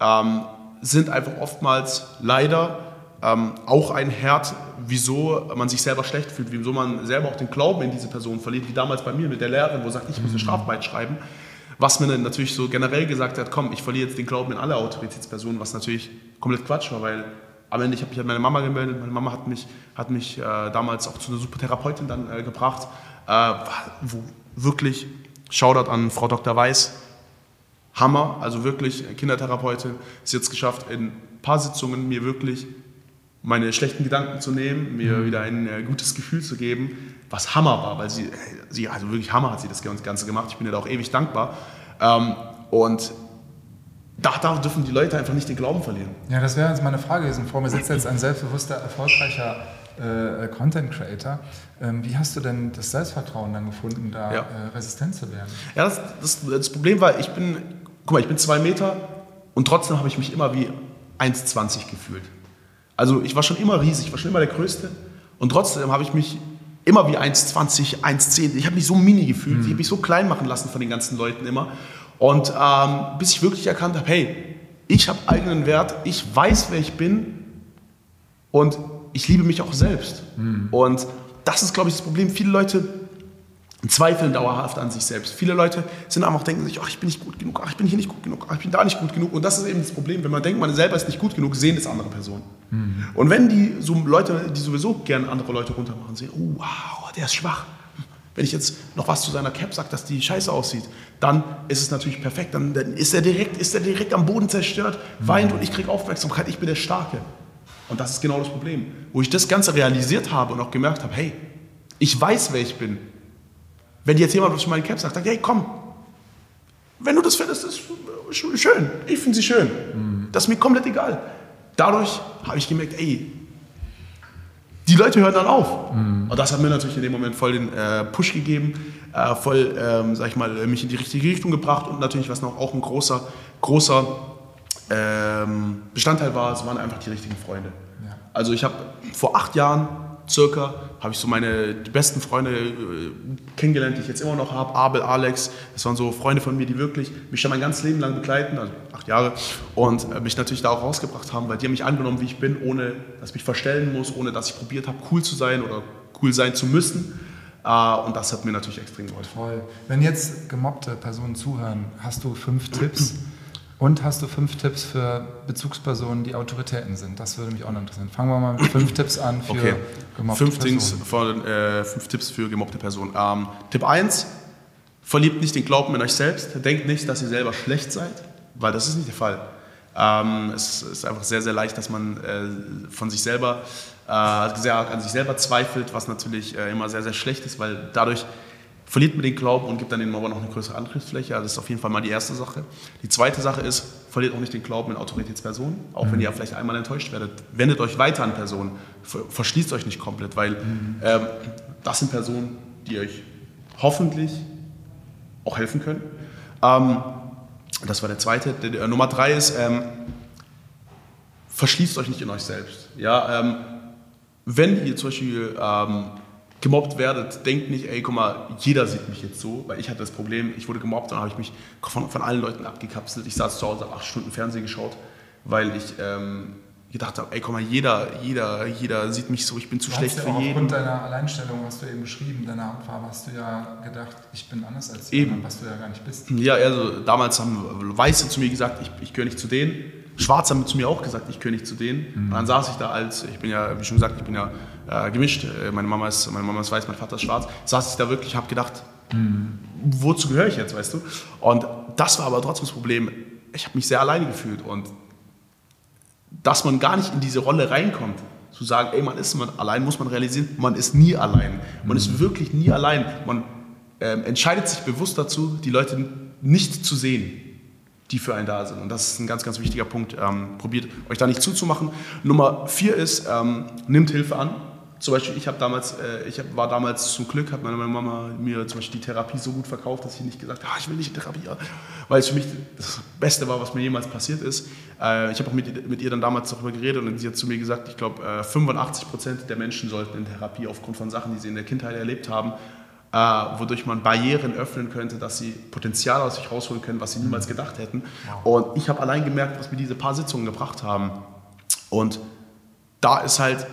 ähm, sind einfach oftmals leider ähm, auch ein Herd, wieso man sich selber schlecht fühlt, wieso man selber auch den Glauben in diese Person verliert, wie damals bei mir mit der Lehrerin, wo sagt, ich muss eine mhm. Strafarbeit schreiben. Was mir dann natürlich so generell gesagt hat, komm, ich verliere jetzt den Glauben in alle Autoritätspersonen, was natürlich komplett Quatsch war, weil am Ende, ich habe mich an meine Mama gemeldet, meine Mama hat mich, hat mich äh, damals auch zu einer super Therapeutin dann äh, gebracht, äh, wo wirklich, Shoutout an Frau Dr. Weiß, Hammer, also wirklich Kindertherapeutin, ist jetzt geschafft, in ein paar Sitzungen mir wirklich meine schlechten Gedanken zu nehmen, mir mhm. wieder ein äh, gutes Gefühl zu geben, was Hammer war, weil sie, sie, also wirklich Hammer hat sie das Ganze gemacht. Ich bin ihr da auch ewig dankbar. Ähm, und da, da, dürfen die Leute einfach nicht den Glauben verlieren. Ja, das wäre jetzt meine Frage gewesen. Vor mir sitzt jetzt ein selbstbewusster, erfolgreicher äh, Content Creator. Ähm, wie hast du denn das Selbstvertrauen dann gefunden, da ja. äh, resistent zu werden? Ja, das, das, das, Problem war, ich bin, guck mal, ich bin zwei Meter und trotzdem habe ich mich immer wie 1,20 gefühlt. Also ich war schon immer riesig, ich war schon immer der Größte. Und trotzdem habe ich mich immer wie 1,20, 1,10, ich habe mich so mini gefühlt, mhm. ich habe mich so klein machen lassen von den ganzen Leuten immer. Und ähm, bis ich wirklich erkannt habe, hey, ich habe eigenen Wert, ich weiß, wer ich bin und ich liebe mich auch selbst. Mhm. Und das ist, glaube ich, das Problem. Viele Leute zweifeln dauerhaft an sich selbst. Viele Leute sind einfach denken sich, ach, ich bin nicht gut genug, ach, ich bin hier nicht gut genug, ach, ich bin da nicht gut genug. Und das ist eben das Problem. Wenn man denkt, man selber ist nicht gut genug, sehen das andere Personen. Mhm. Und wenn die so Leute, die sowieso gerne andere Leute runtermachen, sehen, oh, wow, der ist schwach. Wenn ich jetzt noch was zu seiner Cap sage, dass die scheiße aussieht, dann ist es natürlich perfekt. Dann, dann ist, er direkt, ist er direkt am Boden zerstört, mhm. weint und ich kriege Aufmerksamkeit, ich bin der Starke. Und das ist genau das Problem. Wo ich das Ganze realisiert habe und auch gemerkt habe, hey, ich weiß, wer ich bin. Wenn jetzt jemand auf meine Cap sagt, sagt, hey, komm, wenn du das findest, ist schön. Ich finde sie schön. Mhm. Das ist mir komplett egal. Dadurch habe ich gemerkt, ey, die Leute hören dann auf. Mhm. Und das hat mir natürlich in dem Moment voll den äh, Push gegeben, äh, voll, ähm, sag ich mal, mich in die richtige Richtung gebracht und natürlich, was noch auch ein großer, großer ähm, Bestandteil war, es waren einfach die richtigen Freunde. Ja. Also ich habe vor acht Jahren circa habe ich so meine die besten Freunde äh, kennengelernt, die ich jetzt immer noch habe. Abel, Alex, das waren so Freunde von mir, die wirklich mich schon mein ganzes Leben lang begleiten, also acht Jahre, und äh, mich natürlich da auch rausgebracht haben, weil die haben mich angenommen, wie ich bin, ohne dass ich mich verstellen muss, ohne dass ich probiert habe, cool zu sein oder cool sein zu müssen. Uh, und das hat mir natürlich extrem geholfen. Toll. Wenn jetzt gemobbte Personen zuhören, hast du fünf Tipps, und hast du fünf Tipps für Bezugspersonen, die Autoritäten sind? Das würde mich auch noch interessieren. Fangen wir mal mit fünf Tipps an für okay. gemobbte fünf Personen. Dings von, äh, fünf Tipps für gemobbte Personen. Ähm, Tipp 1, verliebt nicht den Glauben in euch selbst. Denkt nicht, dass ihr selber schlecht seid, weil das ist nicht der Fall. Ähm, es ist einfach sehr, sehr leicht, dass man äh, von sich selber, äh, sehr an sich selber zweifelt, was natürlich äh, immer sehr, sehr schlecht ist, weil dadurch verliert mir den Glauben und gibt dann dem aber noch eine größere Angriffsfläche. Also das ist auf jeden Fall mal die erste Sache. Die zweite Sache ist, verliert auch nicht den Glauben in Autoritätspersonen, auch mhm. wenn ihr vielleicht einmal enttäuscht werdet. Wendet euch weiter an Personen, verschließt euch nicht komplett, weil mhm. ähm, das sind Personen, die euch hoffentlich auch helfen können. Ähm, das war der zweite. Der, der, Nummer drei ist, ähm, verschließt euch nicht in euch selbst. Ja, ähm, wenn ihr zum Beispiel ähm, gemobbt werdet, denkt nicht, ey, guck mal, jeder sieht mich jetzt so, weil ich hatte das Problem, ich wurde gemobbt und dann habe ich mich von, von, allen Leuten abgekapselt. Ich saß zu Hause, habe acht Stunden Fernsehen geschaut, weil ich ähm, gedacht habe, ey, guck mal, jeder, jeder, jeder sieht mich so, ich bin zu du schlecht hast für ja jeden. Aufgrund deiner Alleinstellung, was du eben beschrieben, deiner Hautfarbe, hast du ja gedacht, ich bin anders als eben. was du ja gar nicht bist. Ja, also damals haben Weiße zu mir gesagt, ich, ich gehöre nicht zu denen. Schwarze haben zu mir auch gesagt, ich gehöre nicht zu denen. Mhm. Und dann saß ich da als, ich bin ja, wie schon gesagt, ich bin ja äh, gemischt. Äh, meine Mama, ist, meine Mama ist weiß, mein Vater ist schwarz. Saß ich da wirklich, habe gedacht, mhm. wozu gehöre ich jetzt, weißt du? Und das war aber trotzdem das Problem. Ich habe mich sehr alleine gefühlt und dass man gar nicht in diese Rolle reinkommt, zu sagen, ey, man ist man allein, muss man realisieren, man ist nie allein. Man mhm. ist wirklich nie allein. Man ähm, entscheidet sich bewusst dazu, die Leute nicht zu sehen die für einen da sind. Und das ist ein ganz, ganz wichtiger Punkt. Ähm, probiert euch da nicht zuzumachen. Nummer vier ist, ähm, nimmt Hilfe an. Zum Beispiel, ich, damals, äh, ich war damals zum Glück, hat meine Mama mir zum Beispiel die Therapie so gut verkauft, dass ich nicht gesagt habe, ah, ich will nicht in Therapie, weil es für mich das Beste war, was mir jemals passiert ist. Äh, ich habe auch mit, mit, ihr dann damals darüber geredet und sie hat zu mir gesagt, ich glaube, äh, 85 Prozent der Menschen sollten in Therapie aufgrund von Sachen, die sie in der Kindheit erlebt haben, äh, wodurch man Barrieren öffnen könnte, dass sie Potenzial aus sich rausholen können, was sie niemals gedacht hätten. Und ich habe allein gemerkt, was mir diese paar Sitzungen gebracht haben. Und da ist halt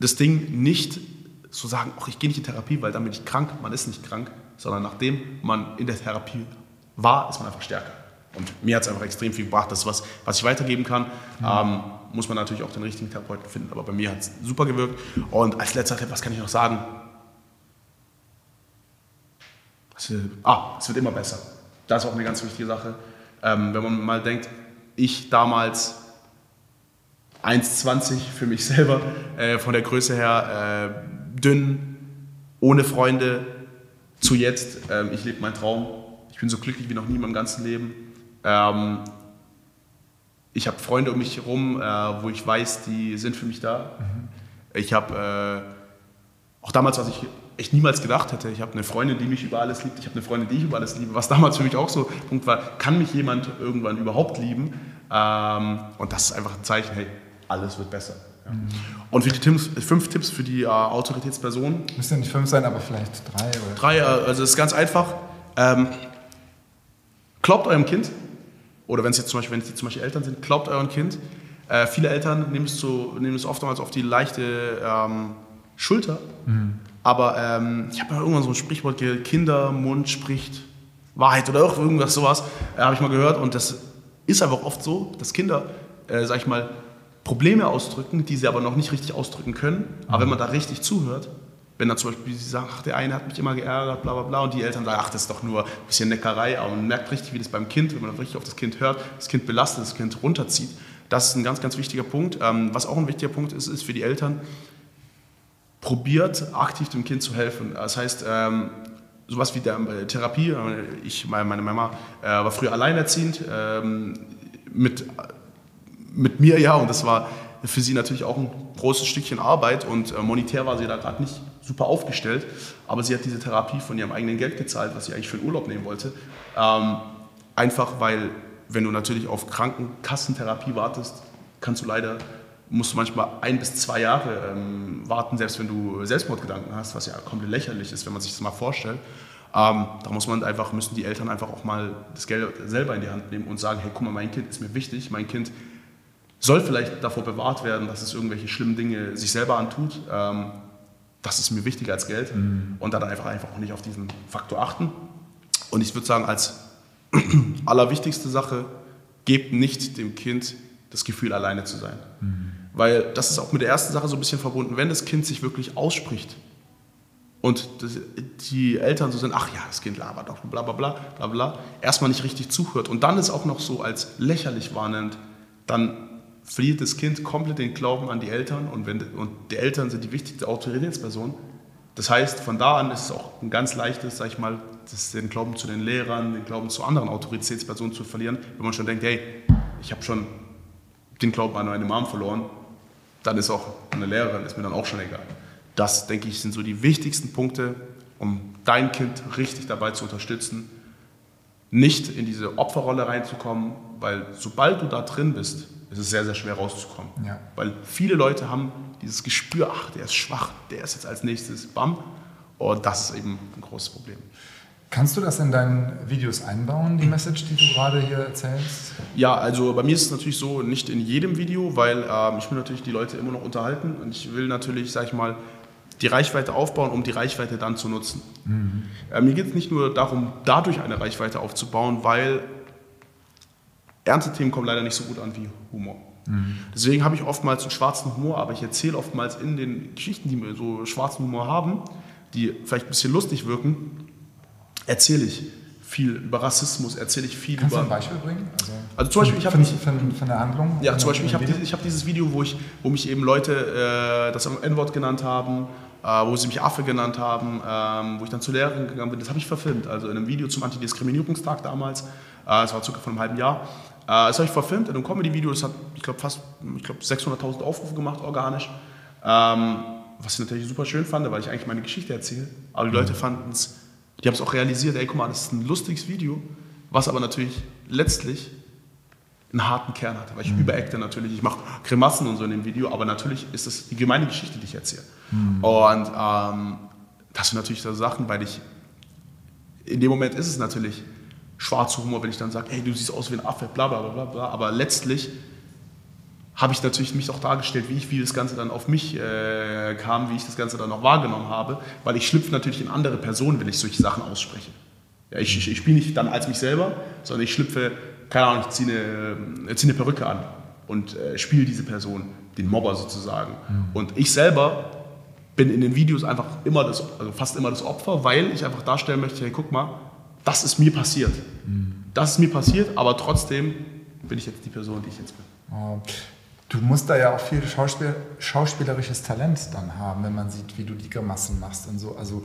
das Ding nicht zu sagen, ach, ich gehe nicht in Therapie, weil dann bin ich krank. Man ist nicht krank, sondern nachdem man in der Therapie war, ist man einfach stärker. Und mir hat es einfach extrem viel gebracht. Das ist was, was ich weitergeben kann. Mhm. Ähm, muss man natürlich auch den richtigen Therapeuten finden. Aber bei mir hat es super gewirkt. Und als letzter Tipp, was kann ich noch sagen? Es wird, ah, es wird immer besser. Das ist auch eine ganz wichtige Sache. Ähm, wenn man mal denkt, ich damals 1,20 für mich selber, äh, von der Größe her äh, dünn, ohne Freunde, zu jetzt, äh, ich lebe meinen Traum. Ich bin so glücklich wie noch nie in meinem ganzen Leben. Ähm, ich habe Freunde um mich herum, äh, wo ich weiß, die sind für mich da. Mhm. Ich habe äh, auch damals, was ich echt niemals gedacht hätte. Ich habe eine Freundin, die mich über alles liebt. Ich habe eine Freundin, die ich über alles liebe. Was damals für mich auch so ein Punkt war, kann mich jemand irgendwann überhaupt lieben? Ähm, und das ist einfach ein Zeichen, hey, alles wird besser. Ja. Mhm. Und für die Tipps, fünf Tipps für die äh, Autoritätspersonen. Müssen ja nicht fünf sein, aber vielleicht drei. Oder? Drei, äh, also es ist ganz einfach. Ähm, glaubt eurem Kind, oder wenn es jetzt zum Beispiel, wenn es zum Beispiel Eltern sind, glaubt eurem Kind. Äh, viele Eltern nehmen es, so, nehmen es oftmals auf die leichte ähm, Schulter. Mhm. Aber ähm, ich habe ja irgendwann so ein Sprichwort gehört, Kindermund spricht Wahrheit oder irgendwas sowas, äh, habe ich mal gehört. Und das ist einfach oft so, dass Kinder, äh, sag ich mal, Probleme ausdrücken, die sie aber noch nicht richtig ausdrücken können. Aber wenn man da richtig zuhört, wenn dann zum Beispiel sie sagen, ach, der eine hat mich immer geärgert, bla bla bla, und die Eltern sagen, ach, das ist doch nur ein bisschen Neckerei, aber man merkt richtig, wie das beim Kind, wenn man richtig auf das Kind hört, das Kind belastet, das Kind runterzieht. Das ist ein ganz, ganz wichtiger Punkt. Ähm, was auch ein wichtiger Punkt ist, ist für die Eltern, probiert, aktiv dem Kind zu helfen. Das heißt, ähm, sowas wie der äh, Therapie. Ich, meine Mama äh, war früher alleinerziehend ähm, mit, mit mir, ja, und das war für sie natürlich auch ein großes Stückchen Arbeit und äh, monetär war sie da gerade nicht super aufgestellt, aber sie hat diese Therapie von ihrem eigenen Geld gezahlt, was sie eigentlich für den Urlaub nehmen wollte. Ähm, einfach weil, wenn du natürlich auf Krankenkassentherapie wartest, kannst du leider musst du manchmal ein bis zwei Jahre ähm, warten, selbst wenn du Selbstmordgedanken hast, was ja komplett lächerlich ist, wenn man sich das mal vorstellt. Ähm, da muss man einfach, müssen die Eltern einfach auch mal das Geld selber in die Hand nehmen und sagen, hey, guck mal, mein Kind ist mir wichtig, mein Kind soll vielleicht davor bewahrt werden, dass es irgendwelche schlimmen Dinge sich selber antut. Ähm, das ist mir wichtiger als Geld mhm. und dann einfach, einfach auch nicht auf diesen Faktor achten. Und ich würde sagen, als allerwichtigste Sache, gebt nicht dem Kind das Gefühl, alleine zu sein. Mhm. Weil das ist auch mit der ersten Sache so ein bisschen verbunden, wenn das Kind sich wirklich ausspricht und die Eltern so sind, ach ja, das Kind labert doch, bla bla bla, bla bla, erstmal nicht richtig zuhört und dann ist auch noch so als lächerlich wahrnimmt, dann verliert das Kind komplett den Glauben an die Eltern und, wenn, und die Eltern sind die wichtigste Autoritätsperson, Das heißt, von da an ist es auch ein ganz leichtes, sag ich mal, das, den Glauben zu den Lehrern, den Glauben zu anderen Autoritätspersonen zu verlieren, wenn man schon denkt, hey, ich habe schon den Glauben an meine Mom verloren, dann ist auch eine Lehrerin, ist mir dann auch schon egal. Das, denke ich, sind so die wichtigsten Punkte, um dein Kind richtig dabei zu unterstützen, nicht in diese Opferrolle reinzukommen, weil sobald du da drin bist, ist es sehr, sehr schwer rauszukommen. Ja. Weil viele Leute haben dieses Gespür, ach, der ist schwach, der ist jetzt als nächstes, bam. Und das ist eben ein großes Problem. Kannst du das in deinen Videos einbauen, die Message, die du gerade hier erzählst? Ja, also bei mir ist es natürlich so, nicht in jedem Video, weil ähm, ich will natürlich die Leute immer noch unterhalten und ich will natürlich, sag ich mal, die Reichweite aufbauen, um die Reichweite dann zu nutzen. Mhm. Äh, mir geht es nicht nur darum, dadurch eine Reichweite aufzubauen, weil ernste Themen kommen leider nicht so gut an wie Humor. Mhm. Deswegen habe ich oftmals einen schwarzen Humor, aber ich erzähle oftmals in den Geschichten, die so schwarzen Humor haben, die vielleicht ein bisschen lustig wirken, erzähle ich viel über Rassismus, erzähle ich viel Kannst über. Kannst du ein Beispiel bringen? Also, also zum Beispiel, ich habe von, von, von, der Handlung. Ja, zum Beispiel, ich habe dieses, hab dieses Video, wo, ich, wo mich eben Leute äh, das N-Wort genannt haben, äh, wo sie mich Affe genannt haben, ähm, wo ich dann zur Lehrerin gegangen bin. Das habe ich verfilmt, also in einem Video zum Antidiskriminierungstag damals. Äh, das war circa vor einem halben Jahr. Äh, das habe ich verfilmt in einem Comedy-Video. Das hat, ich glaube, fast ich glaub, 600.000 Aufrufe gemacht, organisch. Ähm, was ich natürlich super schön fand, weil ich eigentlich meine Geschichte erzähle. Aber die Leute fanden es die haben es auch realisiert, ey, guck mal, das ist ein lustiges Video, was aber natürlich letztlich einen harten Kern hatte, weil ich mhm. überacte natürlich, ich mache Grimassen und so in dem Video, aber natürlich ist das die gemeine Geschichte, die ich erzähle. Mhm. Und ähm, das sind natürlich so Sachen, weil ich, in dem Moment ist es natürlich schwarzer Humor, wenn ich dann sage, hey, du siehst aus wie ein Affe, bla bla bla bla, aber letztlich habe ich natürlich mich auch dargestellt, wie, ich, wie das Ganze dann auf mich äh, kam, wie ich das Ganze dann auch wahrgenommen habe, weil ich schlüpfe natürlich in andere Personen, wenn ich solche Sachen ausspreche. Ja, ich, ich, ich spiele nicht dann als mich selber, sondern ich schlüpfe, keine Ahnung, ich ziehe eine, ziehe eine Perücke an und äh, spiele diese Person, den Mobber sozusagen. Mhm. Und ich selber bin in den Videos einfach immer das, also fast immer das Opfer, weil ich einfach darstellen möchte, hey, guck mal, das ist mir passiert. Das ist mir passiert, aber trotzdem bin ich jetzt die Person, die ich jetzt bin. Oh. Du musst da ja auch viel Schauspiel, schauspielerisches Talent dann haben, wenn man sieht, wie du die Grimassen machst und so. Also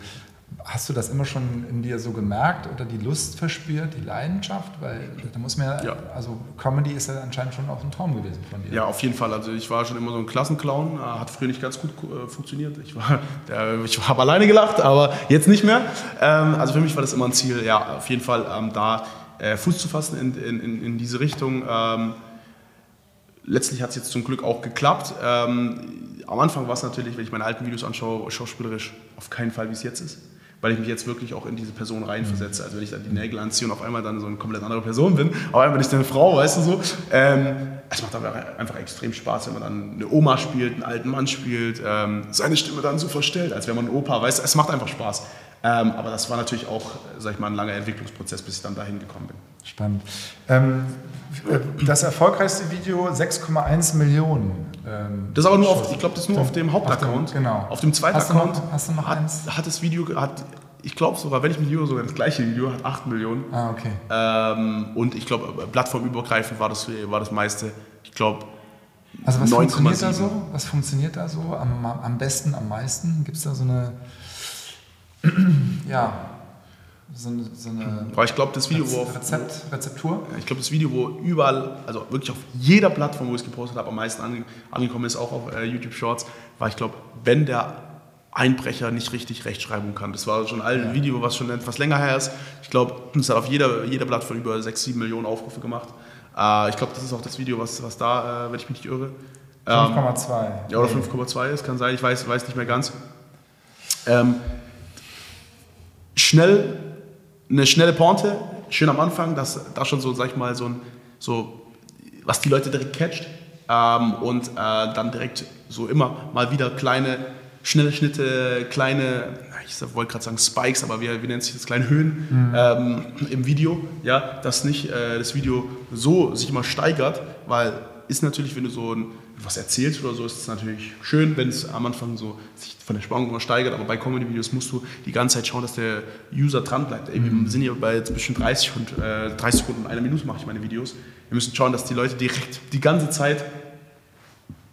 hast du das immer schon in dir so gemerkt oder die Lust verspürt, die Leidenschaft? Weil da muss man ja, ja. also Comedy ist ja anscheinend schon auch ein Traum gewesen von dir. Ja, auf jeden Fall. Also ich war schon immer so ein Klassenclown, äh, hat früher nicht ganz gut äh, funktioniert. Ich war, ich habe alleine gelacht, aber jetzt nicht mehr. Ähm, also für mich war das immer ein Ziel, ja, auf jeden Fall ähm, da äh, Fuß zu fassen in, in, in diese Richtung. Ähm, letztlich hat es jetzt zum Glück auch geklappt. Ähm, am Anfang war es natürlich, wenn ich meine alten Videos anschaue, schauspielerisch auf keinen Fall, wie es jetzt ist. Weil ich mich jetzt wirklich auch in diese Person reinversetze. Also wenn ich dann die Nägel anziehe und auf einmal dann so eine komplett andere Person bin, auf einmal bin ich dann eine Frau, weißt du so. Ähm, es macht aber einfach extrem Spaß, wenn man dann eine Oma spielt, einen alten Mann spielt, ähm, seine Stimme dann so verstellt, als wäre man ein Opa, weißt du, es macht einfach Spaß. Ähm, aber das war natürlich auch, sag ich mal, ein langer Entwicklungsprozess, bis ich dann dahin gekommen bin. Spannend. Ähm, äh, das erfolgreichste Video 6,1 Millionen. Ähm, das ist aber nur auf, ich glaube, das ist nur auf dem Hauptaccount. Auf dem, genau. Auf dem zweiten hast Account noch, hast du noch hat, eins? hat das Video, hat, ich glaube sogar, wenn ich mit Video sogar das gleiche Video, hat 8 Millionen. Ah, okay. Ähm, und ich glaube, plattformübergreifend war das, war das meiste. Ich glaube, also was 9, funktioniert 7. da so? Was funktioniert da so am, am besten, am meisten? Gibt es da so eine, ja, so eine, so eine Aber ich glaube, das Video, wo auf, Rezept, Rezeptur? Ich glaube, das Video, wo überall, also wirklich auf jeder Plattform, wo ich es gepostet habe, am meisten angekommen ist, auch auf äh, YouTube Shorts, war ich glaube, wenn der Einbrecher nicht richtig Rechtschreibung kann. Das war schon ein ja. Video, was schon etwas länger her ist. Ich glaube, es hat auf jeder, jeder Plattform über 6, 7 Millionen Aufrufe gemacht. Äh, ich glaube, das ist auch das Video, was, was da, äh, wenn ich mich nicht irre. 5,2. Ähm, ja, oder 5,2, das kann sein, ich weiß, weiß nicht mehr ganz. Ähm, schnell eine schnelle Pointe, schön am Anfang, dass da schon so, sag ich mal, so, ein, so was die Leute direkt catcht ähm, und äh, dann direkt so immer mal wieder kleine, schnelle Schnitte, kleine, ich wollte gerade sagen Spikes, aber wie, wie nennt sich das, kleine Höhen mhm. ähm, im Video, ja, dass nicht äh, das Video so sich immer steigert, weil ist natürlich, wenn du so ein was erzählst oder so, ist es natürlich schön, wenn es am Anfang so sich von der Spannung immer steigert, aber bei Comedy-Videos musst du die ganze Zeit schauen, dass der User dran bleibt. Ey, mhm. Wir sind hier bei zwischen 30 und äh, 30 Sekunden und einer Minute mache ich meine Videos. Wir müssen schauen, dass die Leute direkt die ganze Zeit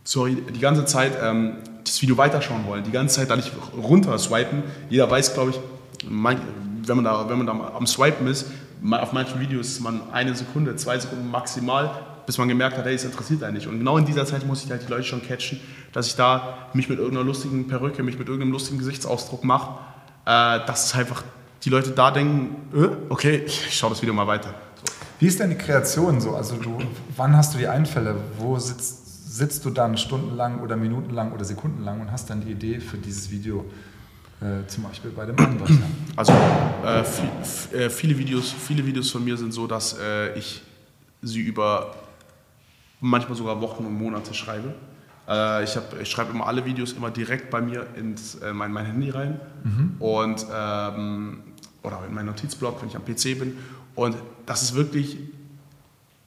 sorry, die ganze Zeit ähm, das Video weiterschauen wollen, die ganze Zeit da nicht runter swipen. Jeder weiß, glaube ich, mein, wenn man da, wenn man da am Swipen ist, auf manchen Videos ist man eine Sekunde, zwei Sekunden maximal, bis man gemerkt hat, hey, es interessiert einen nicht. Und genau in dieser Zeit muss ich halt die Leute schon catchen, dass ich da mich mit irgendeiner lustigen Perücke, mich mit irgendeinem lustigen Gesichtsausdruck mache, äh, dass es einfach die Leute da denken, äh, okay, ich schaue das Video mal weiter. So. Wie ist denn die Kreation so? Also du, wann hast du die Einfälle? Wo sitzt, sitzt du dann stundenlang oder minutenlang oder sekundenlang und hast dann die Idee für dieses Video? Äh, zum Beispiel bei dem Anbrecher. Also äh, äh, viele, Videos, viele Videos von mir sind so, dass äh, ich sie über manchmal sogar Wochen und Monate schreibe. Äh, ich, ich schreibe immer alle Videos immer direkt bei mir ins äh, mein, mein Handy rein mhm. und ähm, oder in meinen Notizblock, wenn ich am PC bin. Und das ist wirklich,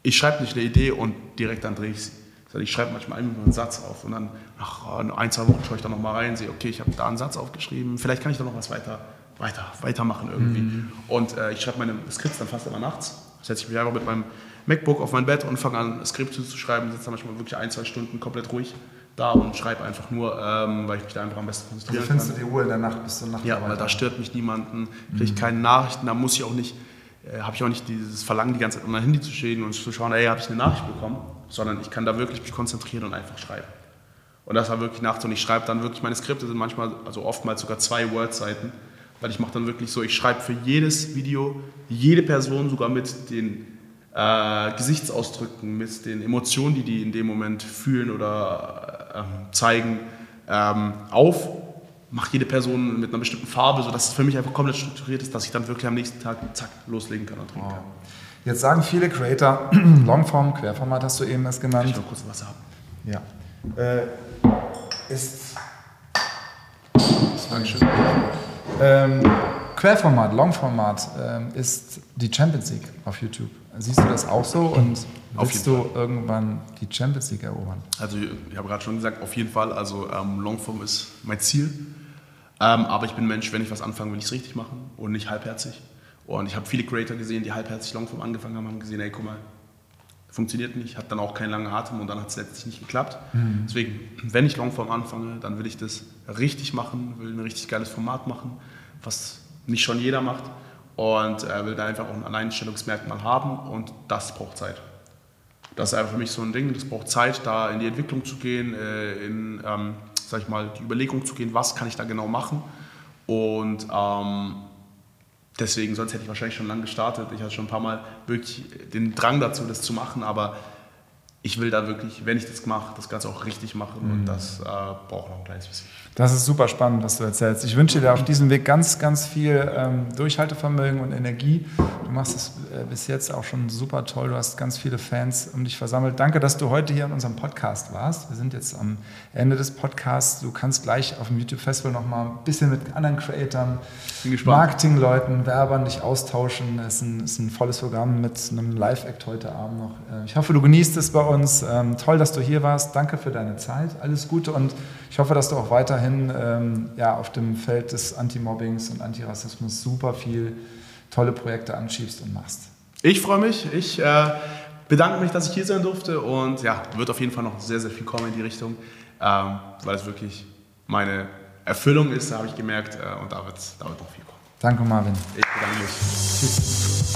ich schreibe nicht eine Idee und direkt dann drehe ich sie. Ich schreibe manchmal einen Satz auf und dann nach ein, zwei Wochen schaue ich da nochmal rein, sehe, okay, ich habe da einen Satz aufgeschrieben, vielleicht kann ich da noch was weiter, weiter, weitermachen irgendwie. Mhm. Und äh, ich schreibe meine Skripts dann fast immer nachts. Setze ich mich einfach mit meinem MacBook auf mein Bett und fange an, Skripte zu schreiben, sitze manchmal wirklich ein, zwei Stunden komplett ruhig da und schreibe einfach nur, ähm, weil ich mich da einfach am besten konzentrieren also findest du die Ruhe in der Nacht bis zur Nacht? Ja, weil da stört mich niemanden, kriege ich mhm. keine Nachrichten, da muss ich auch nicht, äh, habe ich auch nicht dieses Verlangen, die ganze Zeit um mein Handy zu stehen und zu schauen, ey, habe ich eine Nachricht bekommen, sondern ich kann da wirklich mich konzentrieren und einfach schreiben. Und das war wirklich nachts und ich schreibe dann wirklich, meine Skripte sind manchmal, also oftmals sogar zwei Word-Seiten, weil ich mache dann wirklich so, ich schreibe für jedes Video, jede Person sogar mit den äh, Gesichtsausdrücken, mit den Emotionen, die die in dem Moment fühlen oder äh, zeigen, ähm, auf, mache jede Person mit einer bestimmten Farbe, sodass es für mich einfach komplett strukturiert ist, dass ich dann wirklich am nächsten Tag zack loslegen kann und trinken kann. Jetzt sagen viele Creator, Longform, Querformat hast du eben das genannt. Ich will kurz Wasser haben. Ja. Äh, ist. Dankeschön. Ähm, Querformat, Longformat ähm, ist die Champions League auf YouTube. Siehst du das auch so und willst du Fall. irgendwann die Champions League erobern? Also ich habe gerade schon gesagt, auf jeden Fall. Also ähm, Longform ist mein Ziel. Ähm, aber ich bin Mensch, wenn ich was anfange, will ich es richtig machen und nicht halbherzig. Und ich habe viele Creator gesehen, die halbherzig Longform angefangen haben, haben gesehen, ey, guck mal, funktioniert nicht, hat dann auch keinen langen Atem und dann hat es letztlich nicht geklappt. Mhm. Deswegen, wenn ich Longform anfange, dann will ich das richtig machen, will ein richtig geiles Format machen, was nicht schon jeder macht und äh, will da einfach auch ein Alleinstellungsmerkmal haben und das braucht Zeit. Das ist einfach für mich so ein Ding, das braucht Zeit, da in die Entwicklung zu gehen, äh, in, ähm, sag ich mal, die Überlegung zu gehen, was kann ich da genau machen und ähm, deswegen, sonst hätte ich wahrscheinlich schon lange gestartet. Ich hatte schon ein paar Mal wirklich den Drang dazu, das zu machen, aber ich will da wirklich, wenn ich das mache, das Ganze auch richtig machen mhm. und das äh, braucht noch ein kleines bisschen. Das ist super spannend, was du erzählst. Ich wünsche dir auf diesem Weg ganz, ganz viel ähm, Durchhaltevermögen und Energie. Du machst es äh, bis jetzt auch schon super toll. Du hast ganz viele Fans um dich versammelt. Danke, dass du heute hier in unserem Podcast warst. Wir sind jetzt am Ende des Podcasts. Du kannst gleich auf dem YouTube-Festival noch mal ein bisschen mit anderen Creatoren, Marketingleuten, Werbern dich austauschen. Es ist ein, ist ein volles Programm mit einem Live-Act heute Abend noch. Äh, ich hoffe, du genießt es bei uns. Ähm, toll, dass du hier warst. Danke für deine Zeit. Alles Gute und ich hoffe, dass du auch weiterhin ähm, ja, auf dem Feld des Anti-Mobbings und Antirassismus super viel tolle Projekte anschiebst und machst. Ich freue mich. Ich äh, bedanke mich, dass ich hier sein durfte und ja, wird auf jeden Fall noch sehr, sehr viel kommen in die Richtung, ähm, weil es wirklich meine Erfüllung ist, habe ich gemerkt äh, und da wird, da wird noch viel kommen. Danke, Marvin. Ich bedanke mich. Tschüss.